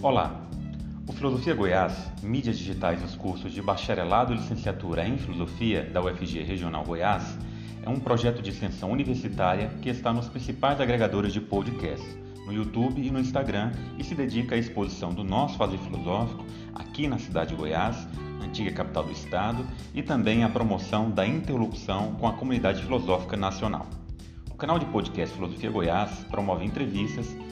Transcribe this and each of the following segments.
Olá! O Filosofia Goiás, mídias digitais dos cursos de bacharelado e licenciatura em Filosofia da UFG Regional Goiás, é um projeto de extensão universitária que está nos principais agregadores de podcast, no YouTube e no Instagram, e se dedica à exposição do nosso fazer filosófico aqui na cidade de Goiás, antiga capital do estado, e também à promoção da interlocução com a comunidade filosófica nacional. O canal de podcast Filosofia Goiás promove entrevistas,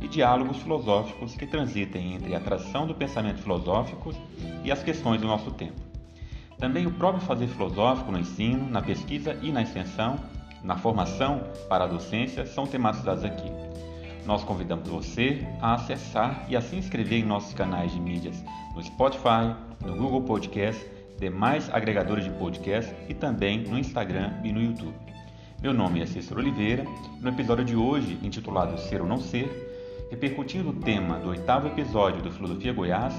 e diálogos filosóficos que transitem entre a tradição do pensamento filosófico e as questões do nosso tempo. Também o próprio fazer filosófico no ensino, na pesquisa e na extensão, na formação para a docência são tematizados aqui. Nós convidamos você a acessar e a se inscrever em nossos canais de mídias no Spotify, no Google Podcast, demais agregadores de podcast e também no Instagram e no YouTube. Meu nome é Cícero Oliveira no episódio de hoje, intitulado Ser ou Não Ser, repercutindo o tema do oitavo episódio do Filosofia Goiás,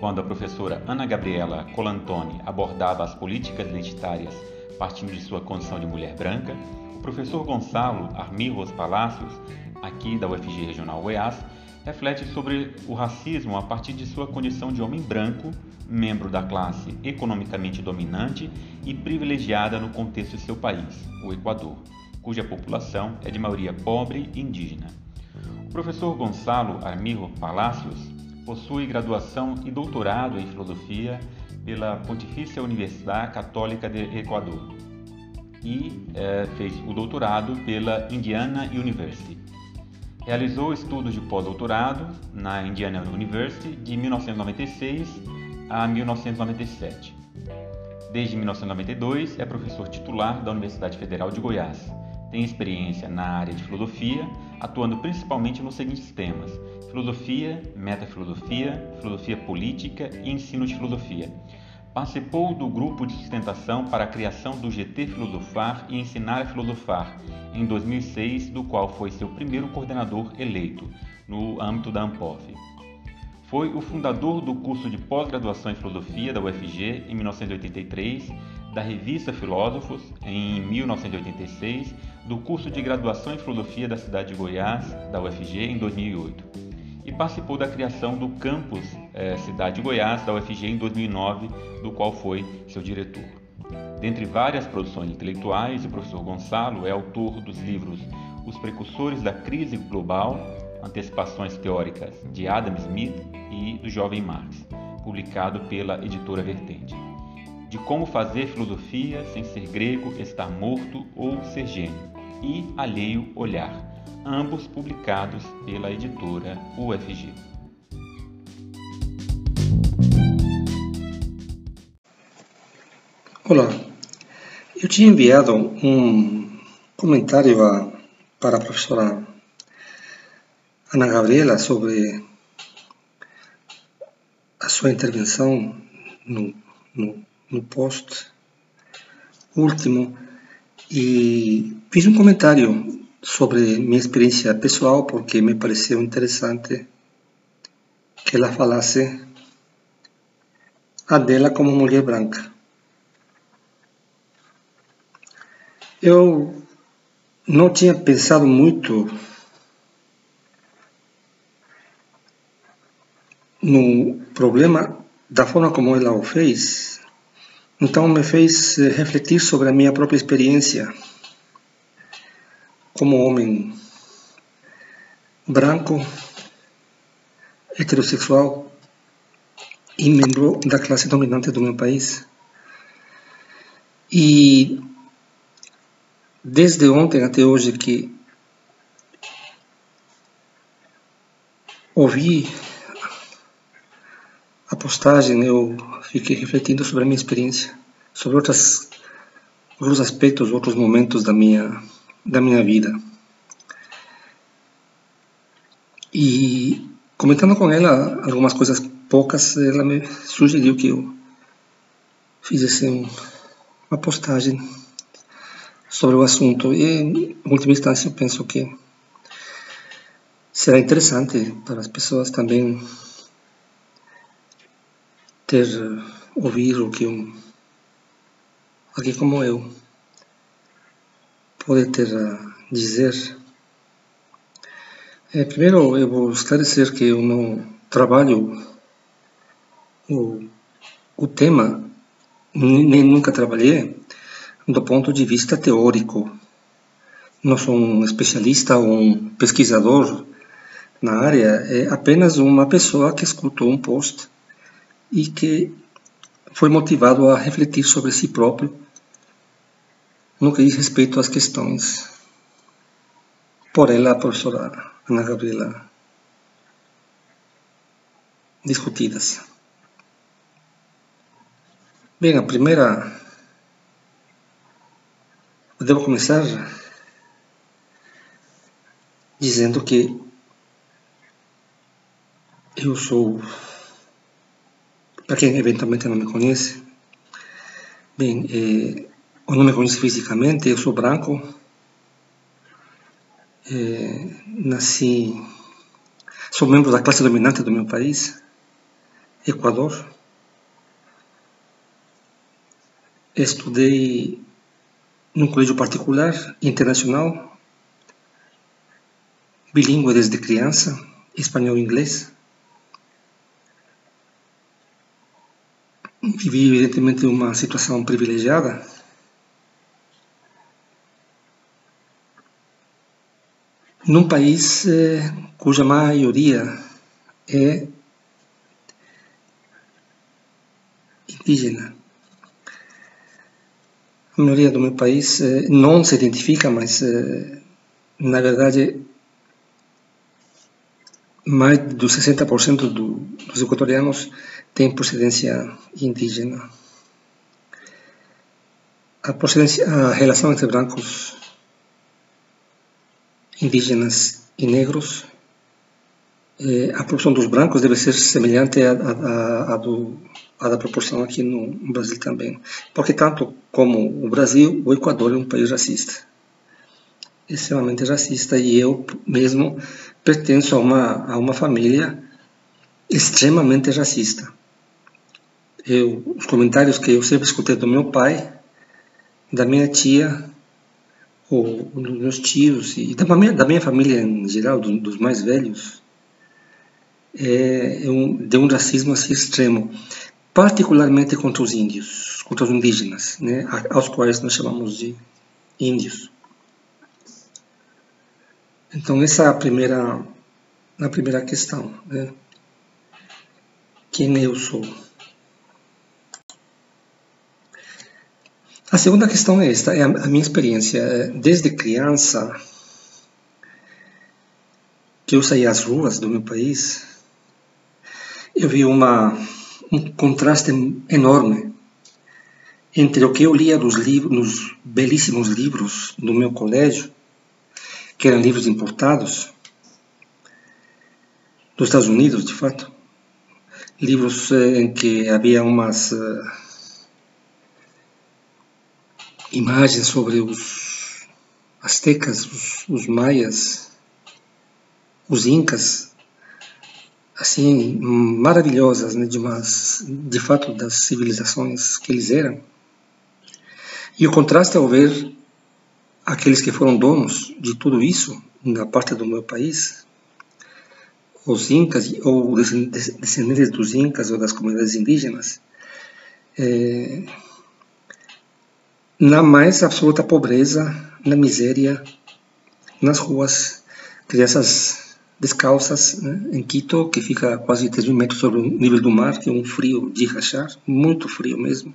quando a professora Ana Gabriela Colantoni abordava as políticas identitárias partindo de sua condição de mulher branca, o professor Gonçalo Armirros Palácios, aqui da UFG Regional Goiás, reflete sobre o racismo a partir de sua condição de homem branco, membro da classe economicamente dominante e privilegiada no contexto de seu país, o Equador, cuja população é de maioria pobre e indígena. O professor Gonçalo Armirro Palácios Possui graduação e doutorado em filosofia pela Pontifícia Universidade Católica de Equador e é, fez o doutorado pela Indiana University. Realizou estudos de pós-doutorado na Indiana University de 1996 a 1997. Desde 1992 é professor titular da Universidade Federal de Goiás. Tem experiência na área de filosofia, atuando principalmente nos seguintes temas: filosofia, metafilosofia, filosofia política e ensino de filosofia. Participou do grupo de sustentação para a criação do GT Filosofar e Ensinar a Filosofar, em 2006, do qual foi seu primeiro coordenador eleito, no âmbito da ANPOF. Foi o fundador do curso de pós-graduação em filosofia da UFG em 1983, da revista Filósofos em 1986, do curso de graduação em filosofia da cidade de Goiás, da UFG, em 2008 e participou da criação do campus é, Cidade de Goiás da UFG em 2009, do qual foi seu diretor. Dentre várias produções intelectuais, o professor Gonçalo é autor dos livros Os Precursores da Crise Global, Antecipações Teóricas de Adam Smith e do Jovem Marx, publicado pela editora Vertente. De como fazer filosofia sem ser grego, estar morto ou ser gênio, e Alheio Olhar, ambos publicados pela editora UFG. Olá, eu tinha enviado um comentário a, para a professora Ana Gabriela sobre a sua intervenção no, no, no post último e fiz um comentário sobre minha experiência pessoal, porque me pareceu interessante que ela falasse a dela como mulher branca. Eu não tinha pensado muito no problema da forma como ela o fez, então me fez refletir sobre a minha própria experiência como homem branco, heterossexual e membro da classe dominante do meu país. E desde ontem até hoje que ouvi postagem, eu fiquei refletindo sobre a minha experiência, sobre outras, outros aspectos, outros momentos da minha da minha vida. E comentando com ela algumas coisas poucas, ela me sugeriu que eu fiz assim, uma postagem sobre o assunto e, em última instância, eu penso que será interessante para as pessoas também ter ouvir o que um alguém como eu pode ter a dizer. É, primeiro, eu vou esclarecer que eu não trabalho o, o tema, nem nunca trabalhei do ponto de vista teórico. Não sou um especialista ou um pesquisador na área, é apenas uma pessoa que escutou um post e que foi motivado a refletir sobre si próprio no que diz respeito às questões por ela, a professora Ana Gabriela, discutidas. Bem, a primeira Devo começar dizendo que eu sou, para quem eventualmente não me conhece, bem, eh, ou não me conhece fisicamente, eu sou branco, eh, nasci, sou membro da classe dominante do meu país, Equador, estudei num colégio particular, internacional, bilíngue desde criança, espanhol e inglês. Vivi, evidentemente, uma situação privilegiada. Num país eh, cuja maioria é indígena a maioria do meu país eh, não se identifica, mas eh, na verdade mais dos 60% do, dos equatorianos têm procedência indígena. A, procedência, a relação entre brancos, indígenas e negros, eh, a proporção dos brancos deve ser semelhante à, do da proporção aqui no, Brasil também. Porque tanto como o Brasil, o Equador é um país racista. Extremamente racista e eu mesmo pertenço a uma, a uma família extremamente racista. Eu, os comentários que eu sempre escutei do meu pai, da minha tia, ou dos meus tios e da minha, da minha família em geral, do, dos mais velhos, é, é um, de um racismo assim extremo particularmente contra os índios, contra os indígenas, né, aos quais nós chamamos de índios. Então essa é a primeira, a primeira questão. Né? Quem eu sou? A segunda questão é esta, é a minha experiência. Desde criança, que eu saí às ruas do meu país, eu vi uma um contraste enorme entre o que eu lia nos, livros, nos belíssimos livros do meu colégio, que eram livros importados dos Estados Unidos, de fato, livros eh, em que havia umas uh, imagens sobre os astecas, os, os maias, os incas, assim maravilhosas, né, de umas, de fato das civilizações que eles eram. E o contraste ao ver aqueles que foram donos de tudo isso na parte do meu país, os incas ou descendentes dos incas ou das comunidades indígenas, é, na mais absoluta pobreza, na miséria, nas ruas, crianças descalças né, em Quito, que fica quase 3 mil metros sobre o nível do mar, que é um frio de rachar, muito frio mesmo.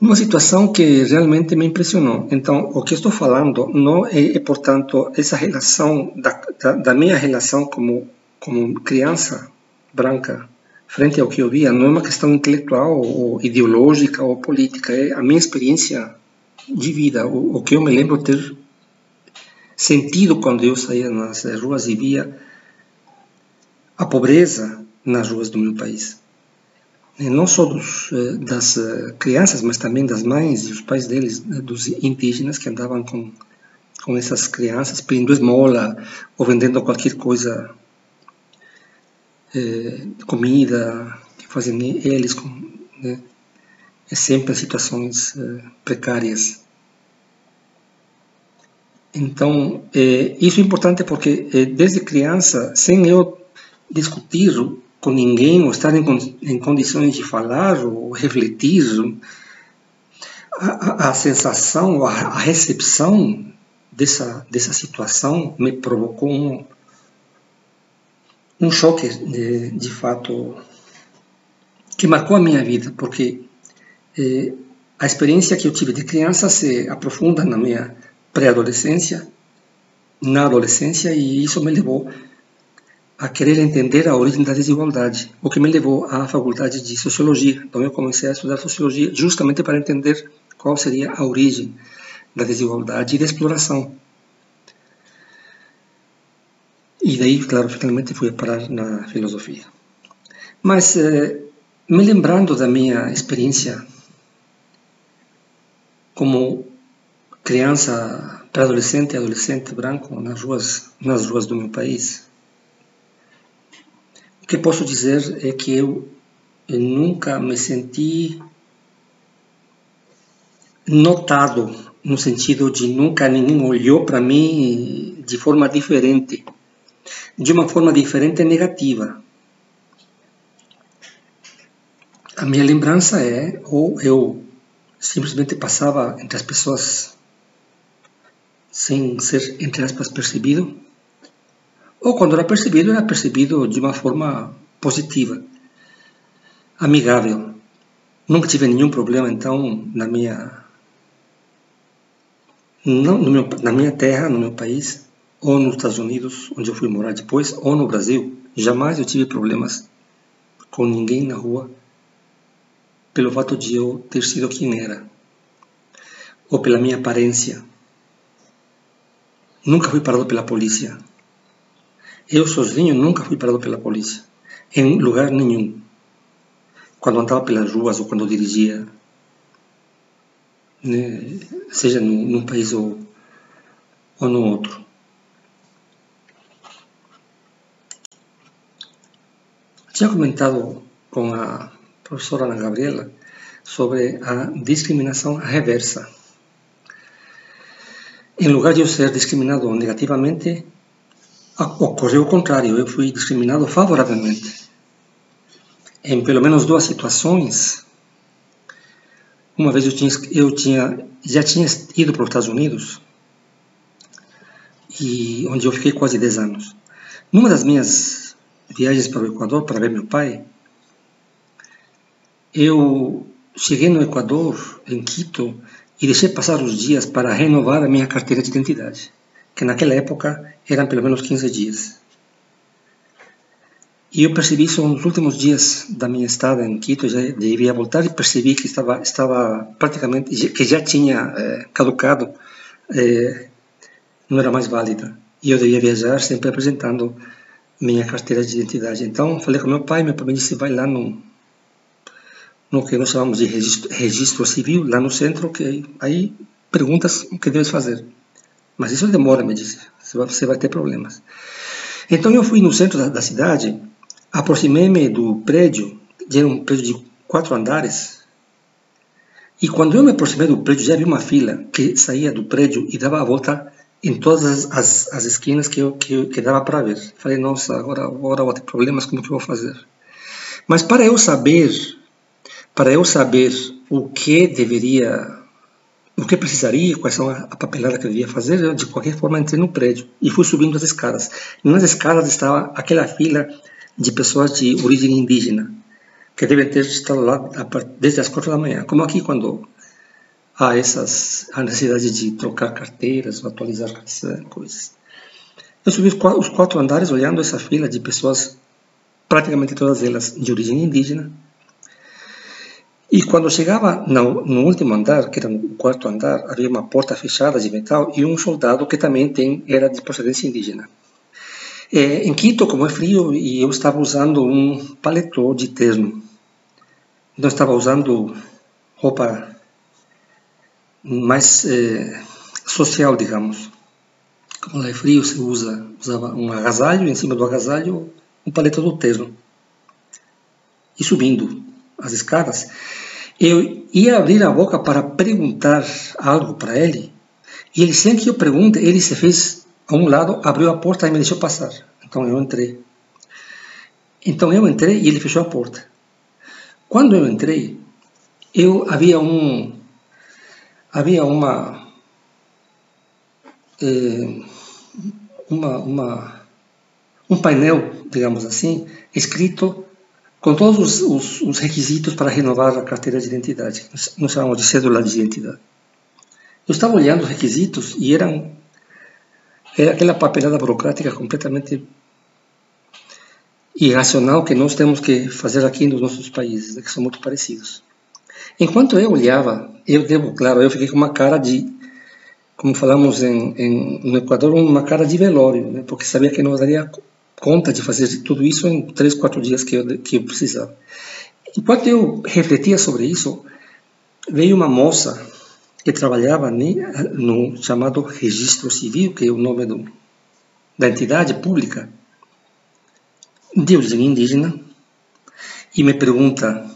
Uma situação que realmente me impressionou. Então, o que estou falando não é, é portanto, essa relação, da, da, da, minha relação como, como criança branca frente ao que eu via, não é uma questão intelectual ou ideológica ou política, é a minha experiência de vida, o, o que eu me lembro ter sentido quando eu saía nas ruas e via a pobreza nas ruas do meu país. não só dos, das crianças, mas também das mães e os pais deles, dos indígenas que andavam com, com essas crianças pedindo esmola ou vendendo qualquer coisa, comida, que fazem eles, né? é sempre em situações precárias. Então, é, isso é importante porque é, desde criança, sem eu discutir com ninguém ou estar em, em condições de falar ou refletir, a, a, a sensação, a, a, recepção dessa, dessa situação me provocou um, um choque de, de fato que marcou a minha vida, porque é, a experiência que eu tive de criança se aprofunda na minha pré-adolescência, na adolescência, e isso me levou a querer entender a origem da desigualdade, o que me levou à faculdade de sociologia. Então eu comecei a estudar sociologia justamente para entender qual seria a origem da desigualdade e da exploração. E daí, claro, finalmente fui parar na filosofia. Mas, eh, me lembrando da minha experiência como criança, pré-adolescente e adolescente branco nas ruas, nas ruas do meu país. O que posso dizer é que eu, eu nunca me senti notado no sentido de nunca ninguém olhou para mim de forma diferente, de uma forma diferente negativa. A minha lembrança é, ou eu simplesmente passava entre as pessoas sem ser, entre aspas, percebido, ou quando era percebido, era percebido de uma forma positiva, amigável. Nunca tive nenhum problema, então, na minha, não, meu, na minha terra, no meu país, ou nos Estados Unidos, onde eu fui morar depois, ou no Brasil. Jamais eu tive problemas com ninguém na rua pelo fato de eu ter sido quem era, ou pela minha aparência. Nunca fui parado pela polícia. Eu sozinho nunca fui parado pela polícia, em lugar nenhum. Quando andava pelas ruas ou quando dirigia, né, seja num, num país ou, ou no outro. Tinha comentado com a professora Ana Gabriela sobre a discriminação reversa. Em lugar de eu ser discriminado negativamente, ocorreu o contrário, eu fui discriminado favoravelmente. Em pelo menos duas situações, uma vez eu tinha, eu tinha já tinha ido para os Estados Unidos, e onde eu fiquei quase 10 anos. Numa das minhas viagens para o Equador para ver meu pai, eu cheguei no Equador, em Quito, e deixei passar os dias para renovar a minha carteira de identidade, que naquela época eram pelo menos 15 dias. E eu percebi isso nos últimos dias da minha estada em Quito, já devia voltar e percebi que estava, estava praticamente, que já tinha é, caducado, é, não era mais válida. E eu devia viajar sempre apresentando minha carteira de identidade. Então, falei com meu pai, meu pai me disse, vai lá no, no que nós chamamos de registro, registro civil, lá no centro, que aí perguntas o que deves fazer. Mas isso demora, me disse, você vai, você vai ter problemas. Então eu fui no centro da, da cidade, aproximei-me do prédio, era um prédio de quatro andares, e quando eu me aproximei do prédio, já vi uma fila que saía do prédio e dava a volta em todas as, as, as esquinas que, eu, que, que dava para ver. Falei, nossa, agora, agora vou ter problemas, como que eu vou fazer? Mas para eu saber para eu saber o que deveria, o que precisaria, quais são a papelada que eu devia fazer, eu de qualquer forma entrei no prédio e fui subindo as escadas. Nas escadas estava aquela fila de pessoas de origem indígena, que devem ter estado lá desde as quatro da manhã, como aqui quando há essas a necessidade de trocar carteiras, atualizar coisas. Eu subi os quatro andares olhando essa fila de pessoas, praticamente todas elas de origem indígena, e quando chegava no, no, último andar, que era no quarto andar, havia uma porta fechada de metal e um soldado que também tem, era de procedência indígena. É, em Quito, como é frio, e eu estava usando um paletó de terno. não estava usando roupa mais eh, social, digamos. Como lá é frio, se usa usava um agasalho, em cima do agasalho um paletó terno. E subindo as escadas, eu ia abrir a boca para perguntar algo para ele, e ele, sem que eu pergunte, ele se fez a um lado, abriu a porta e me deixou passar. Então eu entrei. Então eu entrei e ele fechou a porta. Quando eu entrei, eu havia um havia uma eh, uma, uma um painel, digamos assim, escrito com todos os, os, os, requisitos para renovar a carteira de identidade. Nós chamamos de cédula de identidade. Eu estava olhando os requisitos e eram era aquela papelada burocrática completamente irracional que nós temos que fazer aqui nos nossos países, né, que são muito parecidos. Enquanto eu olhava, eu devo, claro, eu fiquei com uma cara de, como falamos em, em, no Equador, uma cara de velório, né, porque sabia que não daria conta de fazer tudo isso em três, quatro dias que eu, que eu precisava. Enquanto eu refletia sobre isso, veio uma moça que trabalhava no chamado registro civil, que é o nome do, da entidade pública, de origem indígena, e me pergunta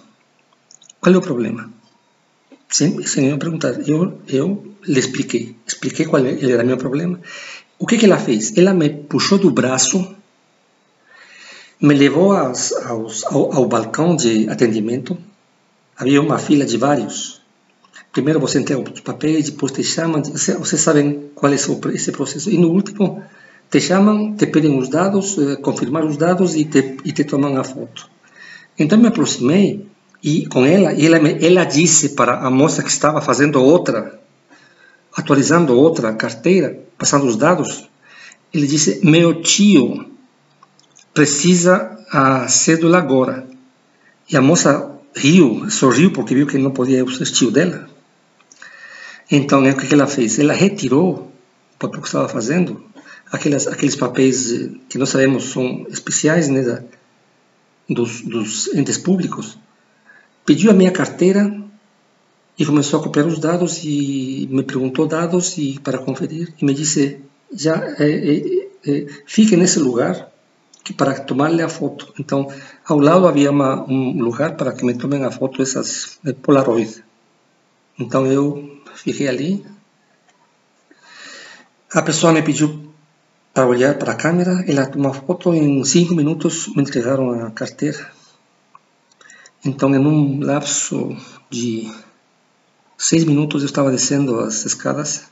qual é o problema. Sem, sem me perguntar, eu, eu lhe expliquei, expliquei qual era meu problema. O que, que ela fez? Ela me puxou do braço, me levou aos, aos, ao, ao balcão de atendimento, havia uma fila de vários Primeiro você entrega os papéis, depois te chamam, vocês sabem qual é esse processo. E no último, te chamam, te pedem os dados, eh, confirmar os dados e te, e te tomam a foto. Então me aproximei e com ela, e ela, ela disse para a moça que estava fazendo outra, atualizando outra carteira, passando os dados, ele disse: Meu tio precisa a cédula agora. E a moça riu, sorriu porque viu que não podia ser tio dela. Então, o que ela fez? Ela retirou o papel que estava fazendo, aqueles, aqueles papéis eh, que nós sabemos são especiais né, dos, dos entes públicos, pediu a minha carteira e começou a copiar os dados e me perguntou dados e para conferir e me disse já é, é, é, fique nesse lugar que para tomar-lhe a foto. Então, ao lado havia uma, um lugar para que me tomem a foto essas Polaroid. Então eu fiquei ali. A pessoa me pediu para olhar para a câmera, ela tomou uma foto, em cinco minutos me entregaram a carteira. Então, em um lapso de seis minutos, eu estava descendo as escadas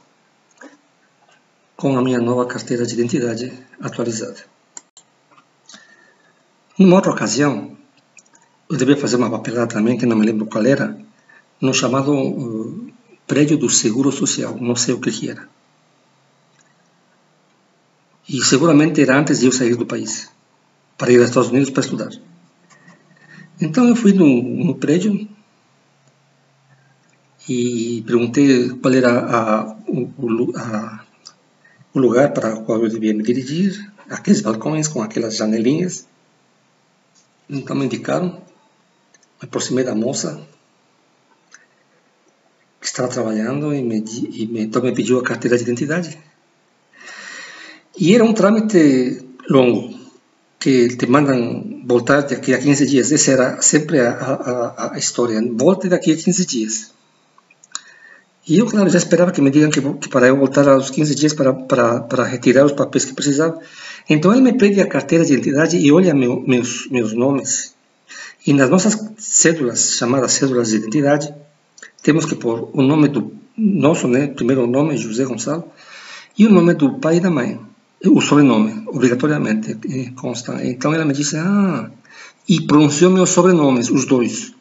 com a minha nova carteira de identidade atualizada. Numa outra ocasião, eu devia fazer uma papelada também, que não me lembro qual era, no chamado uh, prédio do Seguro Social, não sei o que, que era. E seguramente era antes de eu sair do país, para ir aos Estados Unidos para estudar. Então eu fui no, no prédio e perguntei qual era a, o, a, o lugar para o qual eu devia me dirigir, aqueles balcões com aquelas janelinhas. Então me indicaram, me aproximei da moça, que estava trabalhando e me, e me, então me pediu a carteira de identidade. E era um trâmite longo, que te mandam voltar daqui a 15 dias. Essa era sempre a, a, a história. Volte daqui a 15 dias. E eu, claro, já esperava que me digam que, que para eu voltar aos 15 dias para, para, para retirar os papéis que precisava. Então ele me pede a carteira de identidade e olha meu, meus, meus nomes. E nas nossas cédulas, chamadas cédulas de identidade, temos que pôr o nome do nosso, né, primeiro nome, José Gonçalo, e o nome do pai e da mãe, o sobrenome, obrigatoriamente consta. Então ela me disse, ah, e pronunciou meus sobrenomes, os dois.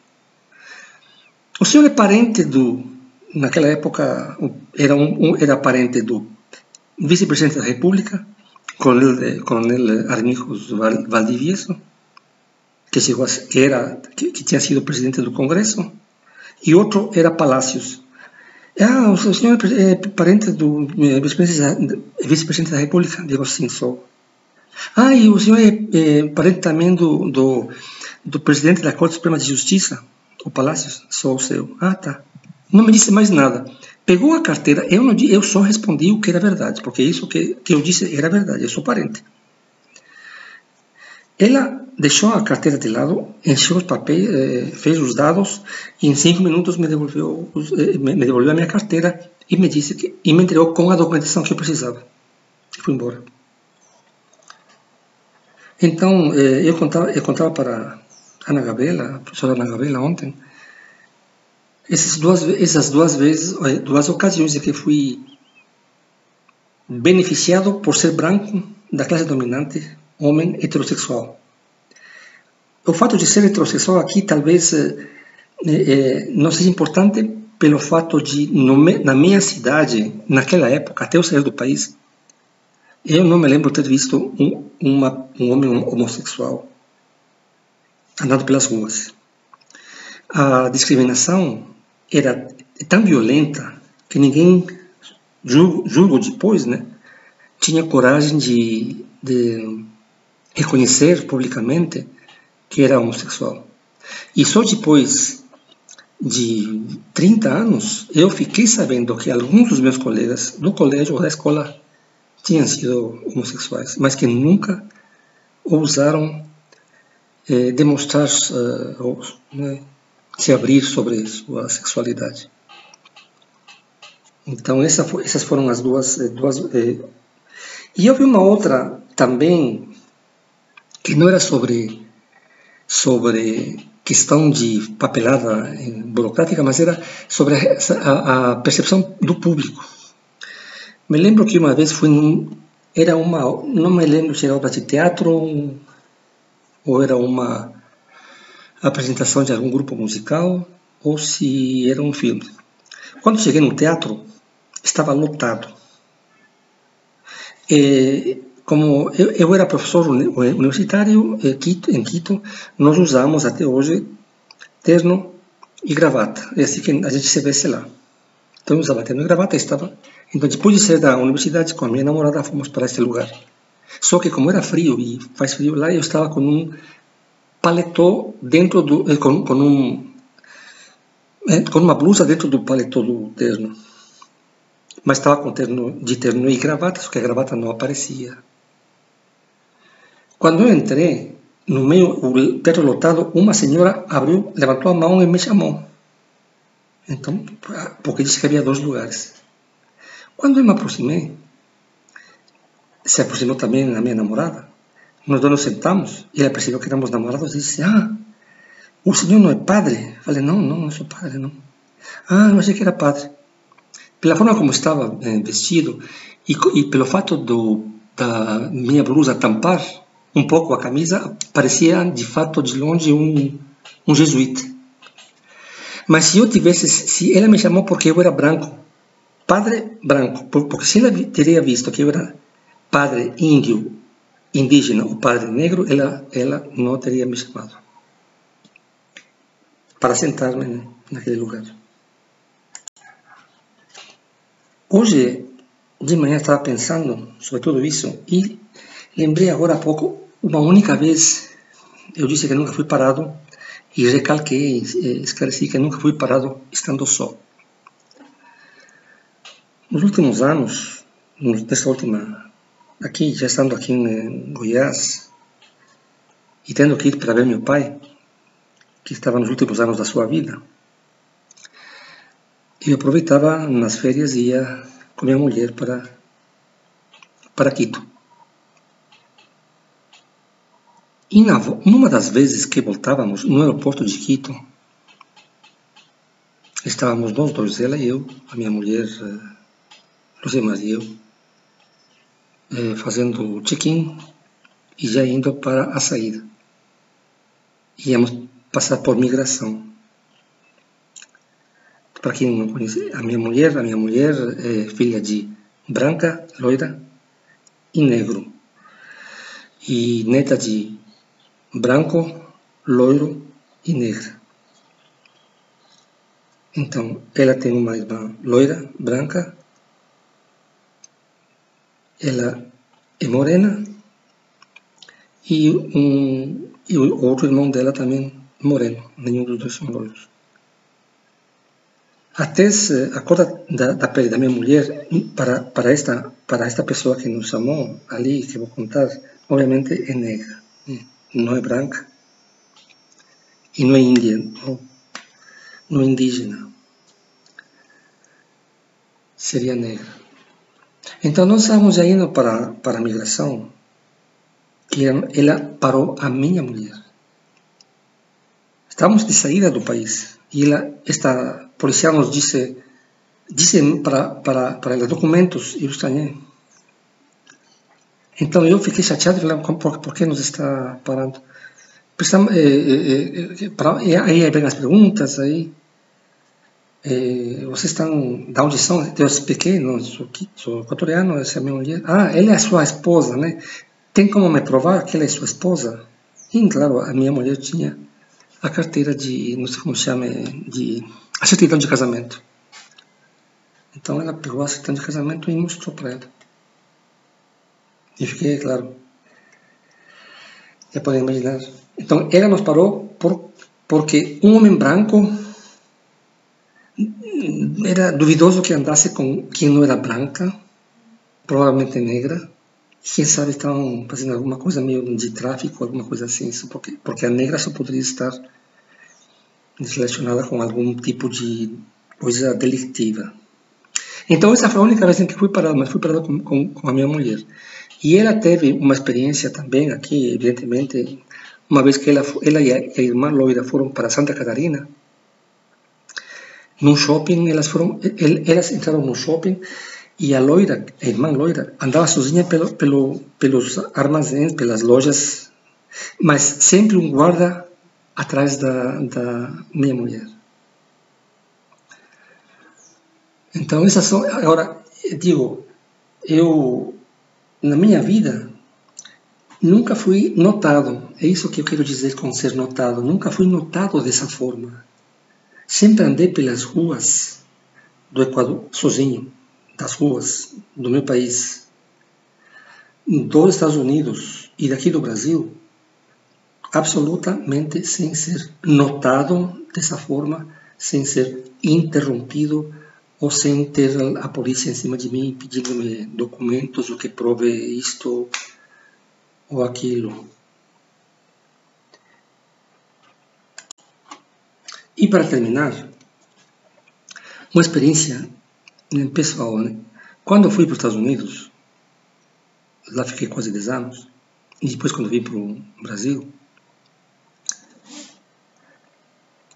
O senhor é parente do, naquela época, era, um, era parente do vice-presidente da República, coronel, coronel Armijos Valdivieso, que, chegou a, que, era, que, que tinha sido presidente do Congresso, e outro era Palácios. Ah, o senhor é parente do é, vice-presidente da República? Digo, sim, sou. Ah, e o senhor é, é parente também do, do, do, presidente da Corte Suprema de Justiça? O palácio só o seu. Ah, tá. Não me disse mais nada. Pegou a carteira, eu, não, eu só respondi o que era verdade, porque isso que, que eu disse era verdade, eu sou parente. Ela deixou a carteira de lado, encheu os papéis, eh, fez os dados e em cinco minutos me devolveu, eh, me devolveu a minha carteira e me disse que e me entregou com a documentação que eu precisava. E fui embora. Então, eh, eu contava, eu contava para Ana Gabriela, a professora Ana Gabriela ontem, essas duas, essas duas vezes, duas ocasiões em que fui beneficiado por ser branco da classe dominante, homem heterossexual. O fato de ser heterossexual aqui talvez eh, não seja importante pelo fato de, no, na minha cidade, naquela época, até eu sair do país, eu não me lembro ter visto um, uma, um homem homossexual andando pelas ruas. A discriminação era tão violenta que ninguém, julgo, julgo depois, né, tinha coragem de, de reconhecer publicamente que era homossexual. E só depois de 30 anos eu fiquei sabendo que alguns dos meus colegas do colégio ou da escola tinham sido homossexuais, mas que nunca ousaram eh, demonstrar uh, né, se abrir sobre sua sexualidade. Então essa, essas foram as duas, eh, duas eh, e houve uma outra também que não era sobre sobre questão de papelada burocrática, mas era sobre a, a, percepção do público. Me lembro que uma vez fui num, era uma não me lembro se era obra de teatro ou era uma apresentação de algum grupo musical ou se era um filme. Quando cheguei no teatro, estava lotado. E, como eu, eu, era professor universitário em Quito, nós usamos até hoje terno e gravata. É assim que a gente se vê lá. Então eu usava terno e gravata estava. Então depois de sair da universidade com a minha namorada fomos para esse lugar. Só que como era frio e faz frio lá, eu estava com um paletó dentro do eh, com, com um eh, com uma blusa dentro do paletó do terno. Mas estava com terno de terno e gravata, só que a gravata não aparecia. Quando eu entrei, no meio o teto lotado, uma senhora abriu, levantou a mão e me chamou. Então, porque disse que havia dois lugares. Quando eu me aproximei, se aproximou também a minha namorada, nós dois nos sentamos e ela percebeu que éramos namorados e disse: Ah, o senhor não é padre? Eu falei: Não, não, não sou padre, não. Ah, não achei que era padre. Pela forma como estava eh, vestido e, e, pelo fato do, da minha blusa tampar um pouco a camisa, parecia de fato de longe um, um jesuíta. Mas se eu tivesse, se ela me chamou porque eu era branco, padre branco, porque se ela teria visto que eu era padre índio indígena o padre negro, ela, ela não teria me chamado para sentar-me naquele lugar. Hoje, de manhã, estava pensando sobre tudo isso e lembrei agora há pouco, uma única vez, eu disse que nunca fui parado e recalquei, esclareci que nunca fui parado estando só. Nos últimos anos, nessa última aqui, já estando aqui em Goiás, e tendo que ir para ver meu pai, que estava nos últimos anos da sua vida, eu aproveitava nas férias e ia com minha mulher para, para Quito. E na, numa das vezes que voltávamos no aeroporto de Quito, estávamos nós dois, ela e eu, a minha mulher, Rosemar e eu, eh, fazendo o check-in e já indo para a saída. Íamos passar por migração. Para quem não conhece, a minha mulher, a minha mulher é filha de branca, loira e negro. E neta de branco, loiro e negra. Então, ela tem uma irmã loira, branca ela é morena e, um, e o outro irmão dela também moreno, nenhum dos dois são loiros. a tez, a cor da, da, pele da minha mulher, para, para, esta, para esta pessoa que nos chamou ali, que vou contar, obviamente é negra, não é branca e não é índia, não, não é indígena, seria negra. Então nós estávamos indo para, para a migração e ela parou a minha mulher. Estávamos de saída do país e ela, esta policial nos disse, disse para, para, para os documentos e eu estranhei. Então eu fiquei chateado falei, por, por que nos está parando? Precisamos, eh, eh, eh, para, aí vem as perguntas, aí eh, vocês estão, da são? Eu expliquei, não, sou, sou equatoriano, essa é a minha mulher. Ah, ela é sua esposa, né? Tem como me provar que ela é sua esposa? E, claro, a minha mulher tinha a carteira de, não sei como chama, de a certidão de casamento. Então ela pegou a certidão de casamento e mostrou para ela. E fiquei, claro, já podem imaginar. Então ela nos parou por, porque um homem branco era duvidoso que andasse com quem não era branca, provavelmente negra, quem sabe estão fazendo alguma coisa meio de tráfico, alguma coisa assim, porque, porque a negra só poderia estar relacionada com algum tipo de coisa delictiva. Então essa foi a única vez em que fui parado, mas fui parado com, com a minha mulher. E ela teve uma experiência também aqui, evidentemente, uma vez que ela, ela e a irmã Loira foram para Santa Catarina, num shopping, elas foram, elas entraram no shopping e a loira, a irmã loira, andava sozinha pelo, pelo, pelos armazéns, pelas lojas, mas sempre um guarda atrás da, da minha mulher. Então, essas são. Agora, digo, eu, na minha vida, nunca fui notado. É isso que eu quero dizer com ser notado. Nunca fui notado dessa forma. Sempre andei pelas ruas do Equador sozinho das ruas do meu país, dos Estados Unidos e daqui do Brasil, absolutamente sem ser notado dessa forma, sem ser interrompido ou sem ter a polícia em cima de mim pedindo-me documentos o que prove isto ou aquilo. E para terminar, uma experiência pessoal, né? Quando eu fui para os Estados Unidos, lá fiquei quase 10 anos, e depois quando vim para o Brasil,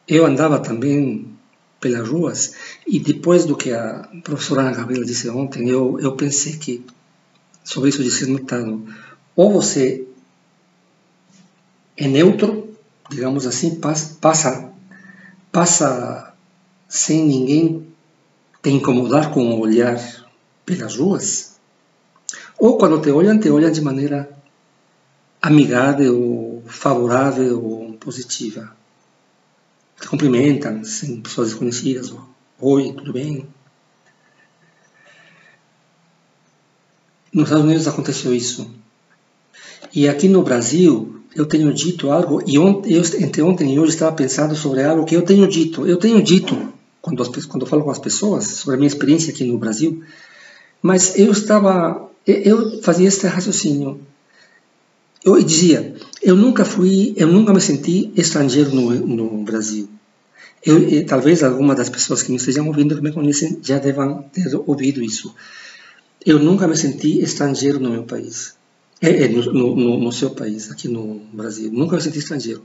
eu andava também pelas ruas. E depois do que a professora Ana Gabriela disse ontem, eu, eu pensei que sobre isso de ser notado, ou você é neutro, digamos assim, passa, passa, passa sem ninguém te incomodar com o olhar pelas ruas, ou quando te olham, te olham de maneira amigável, favorável ou positiva. Te cumprimentam, sem pessoas desconhecidas, oi, tudo bem? Nos Estados Unidos aconteceu isso. E aqui no Brasil, eu tenho dito algo, e ontem, eu, entre ontem e hoje estava pensando sobre algo que eu tenho dito. Eu tenho dito quando, as, quando eu falo com as pessoas sobre a minha experiência aqui no Brasil, mas eu estava, eu fazia este raciocínio. Eu dizia, eu nunca fui, eu nunca me senti estrangeiro no, no Brasil. Eu, talvez algumas das pessoas que me estejam ouvindo, que me conhecem, já devam ter ouvido isso. Eu nunca me senti estrangeiro no meu país, é, é, no, no, no seu país, aqui no Brasil. Nunca me senti estrangeiro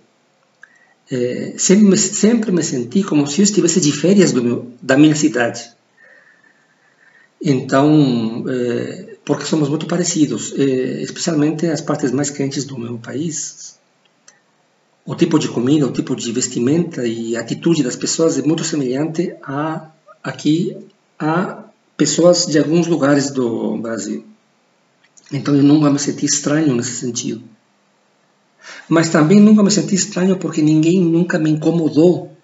é, sempre, me, sempre me senti como se eu estivesse de férias meu, da minha cidade. Então, é, porque somos muito parecidos, é, especialmente as partes mais quentes do meu país. O tipo de comida, o tipo de vestimenta e atitude das pessoas é muito semelhante a aqui a pessoas de alguns lugares do Brasil. Então eu nunca me senti estranho nesse sentido. Mas também nunca me senti estranho porque ninguém nunca me incomodou,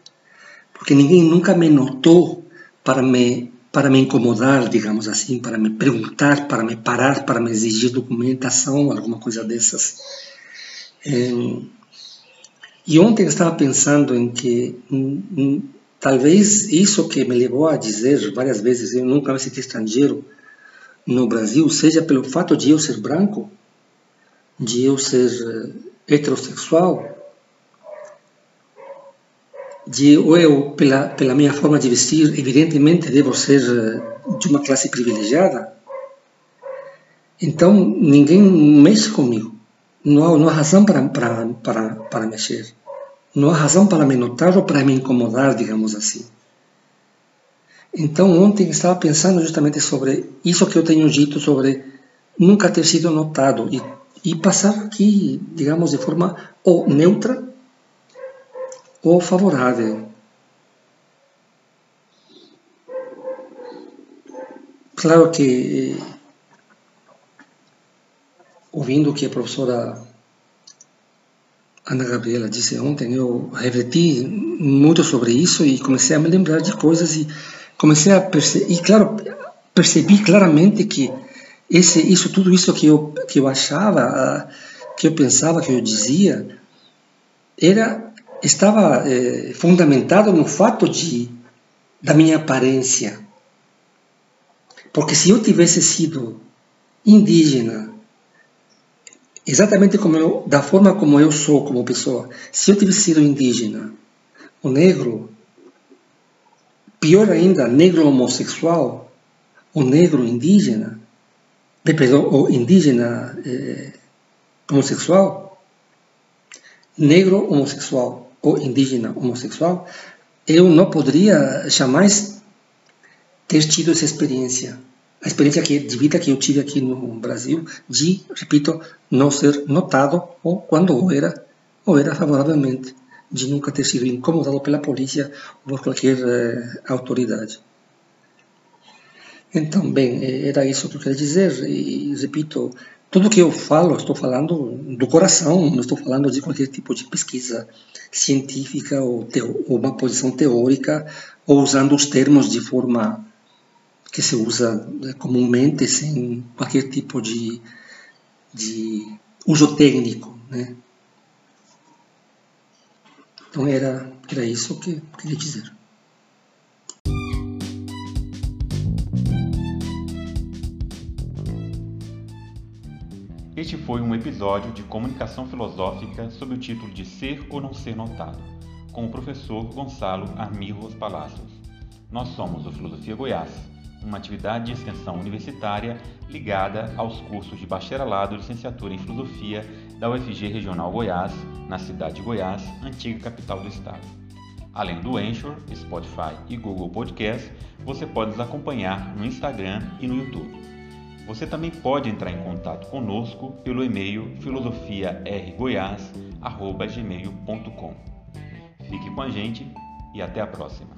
porque ninguém nunca me notou para me para me incomodar, digamos assim, para me perguntar, para me parar, para me exigir documentação, alguma coisa dessas. É, e ontem estava pensando em que talvez isso que me levou a dizer várias vezes eu nunca me senti estrangeiro no Brasil seja pelo fato de eu ser branco, de eu ser eh, heterossexual, de eu pela pela minha forma de vestir evidentemente devo ser eh, de uma classe privilegiada. Então ninguém mexe comigo. Não há, não há razão para, para, para, para mexer. Não há razão para me notar ou para me incomodar digamos assim. Então ontem estava pensando justamente sobre isso que eu tenho dito sobre nunca ter sido notado e, e passar aqui digamos de forma ou neutra ou favorável. Claro que, ouvindo o que a professora Ana Gabriela disse ontem, eu refleti muito sobre isso e comecei a me lembrar de coisas e comecei a perceber, e claro, percebi claramente que esse, isso, tudo isso que eu, que eu achava, que eu pensava, que eu dizia, era estava eh, fundamentado no fato de da minha aparência. Porque se eu tivesse sido indígena, exatamente como eu, da forma como eu sou como pessoa, se eu tivesse sido indígena, o negro, pior ainda, negro homossexual, o negro indígena, perdão, o indígena eh, homossexual, negro homossexual, ou indígena homossexual, eu não poderia jamais ter tido essa experiência. A experiência que, de vida que eu tive aqui no Brasil, de, repito, não ser notado, ou quando era, ou era favoravelmente, de nunca ter sido incomodado pela polícia ou por qualquer eh, autoridade. Então, bem, eh, era isso que eu queria dizer, e repito, tudo que eu falo, estou falando do coração, não estou falando de qualquer tipo de pesquisa científica ou, ou uma posição teórica, ou usando os termos de forma que se usa né, comumente, sem qualquer tipo de, de uso técnico. Né? Então era, era isso que eu queria dizer. Este foi um episódio de comunicação filosófica sob o título de Ser ou Não Ser Notado, com o professor Gonçalo Armirros Palacios. Nós somos o Filosofia Goiás, uma atividade de extensão universitária ligada aos cursos de bacharelado e licenciatura em filosofia da UFG Regional Goiás, na cidade de Goiás, antiga capital do estado. Além do Anchor, Spotify e Google Podcast, você pode nos acompanhar no Instagram e no YouTube. Você também pode entrar em contato conosco pelo e-mail filosofiargoiás@gmail.com. Fique com a gente e até a próxima.